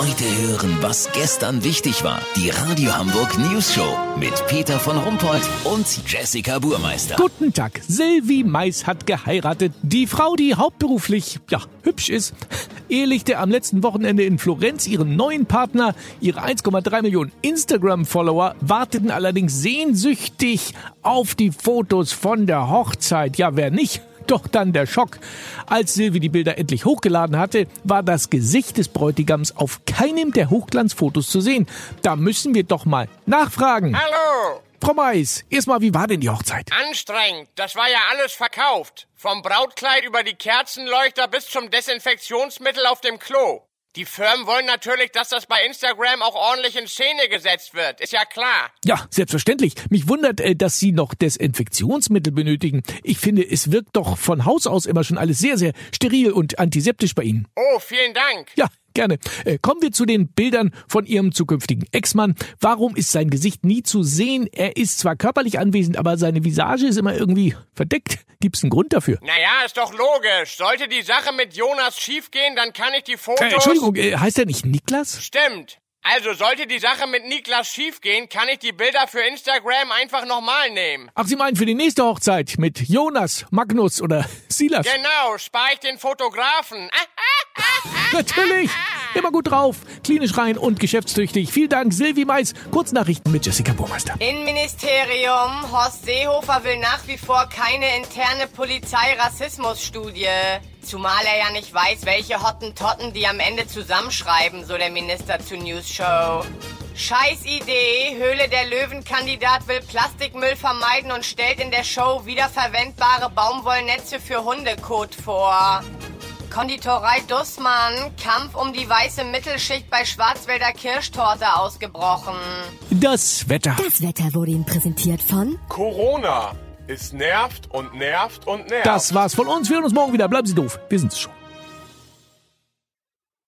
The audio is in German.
Heute hören, was gestern wichtig war. Die Radio Hamburg News Show mit Peter von Rumpold und Jessica Burmeister. Guten Tag. Sylvie Mais hat geheiratet. Die Frau, die hauptberuflich, ja, hübsch ist, ehelichte am letzten Wochenende in Florenz ihren neuen Partner. Ihre 1,3 Millionen Instagram-Follower warteten allerdings sehnsüchtig auf die Fotos von der Hochzeit. Ja, wer nicht? Doch dann der Schock. Als Silvi die Bilder endlich hochgeladen hatte, war das Gesicht des Bräutigams auf keinem der Hochglanzfotos zu sehen. Da müssen wir doch mal nachfragen. Hallo! Frau Mais, erstmal, wie war denn die Hochzeit? Anstrengend. Das war ja alles verkauft. Vom Brautkleid über die Kerzenleuchter bis zum Desinfektionsmittel auf dem Klo. Die Firmen wollen natürlich, dass das bei Instagram auch ordentlich in Szene gesetzt wird. Ist ja klar. Ja, selbstverständlich. Mich wundert, äh, dass Sie noch Desinfektionsmittel benötigen. Ich finde, es wirkt doch von Haus aus immer schon alles sehr, sehr steril und antiseptisch bei Ihnen. Oh, vielen Dank. Ja, gerne. Äh, kommen wir zu den Bildern von Ihrem zukünftigen Ex-Mann. Warum ist sein Gesicht nie zu sehen? Er ist zwar körperlich anwesend, aber seine Visage ist immer irgendwie verdeckt. Gibt's einen Grund dafür? Naja, ist doch logisch. Sollte die Sache mit Jonas schiefgehen, dann kann ich die Fotos... Äh, Entschuldigung, äh, heißt er nicht Niklas? Stimmt. Also sollte die Sache mit Niklas schiefgehen, kann ich die Bilder für Instagram einfach nochmal nehmen. Ach, Sie meinen für die nächste Hochzeit mit Jonas, Magnus oder Silas? Genau, spare ich den Fotografen. Natürlich. Immer gut drauf, klinisch rein und geschäftstüchtig. Vielen Dank, Silvi Mais. Kurznachrichten mit Jessica Burmeister. Innenministerium. Horst Seehofer will nach wie vor keine interne Polizei-Rassismus-Studie. Zumal er ja nicht weiß, welche Hottentotten die am Ende zusammenschreiben, so der Minister zur News Show. Scheiß Idee. Höhle der Löwen-Kandidat will Plastikmüll vermeiden und stellt in der Show wiederverwendbare Baumwollnetze für Hundekot vor. Konditorei Dussmann, Kampf um die weiße Mittelschicht bei Schwarzwälder Kirschtorte ausgebrochen. Das Wetter. Das Wetter wurde Ihnen präsentiert von Corona. Es nervt und nervt und nervt. Das war's von uns. Wir hören uns morgen wieder. Bleiben Sie doof. Wir sind's schon.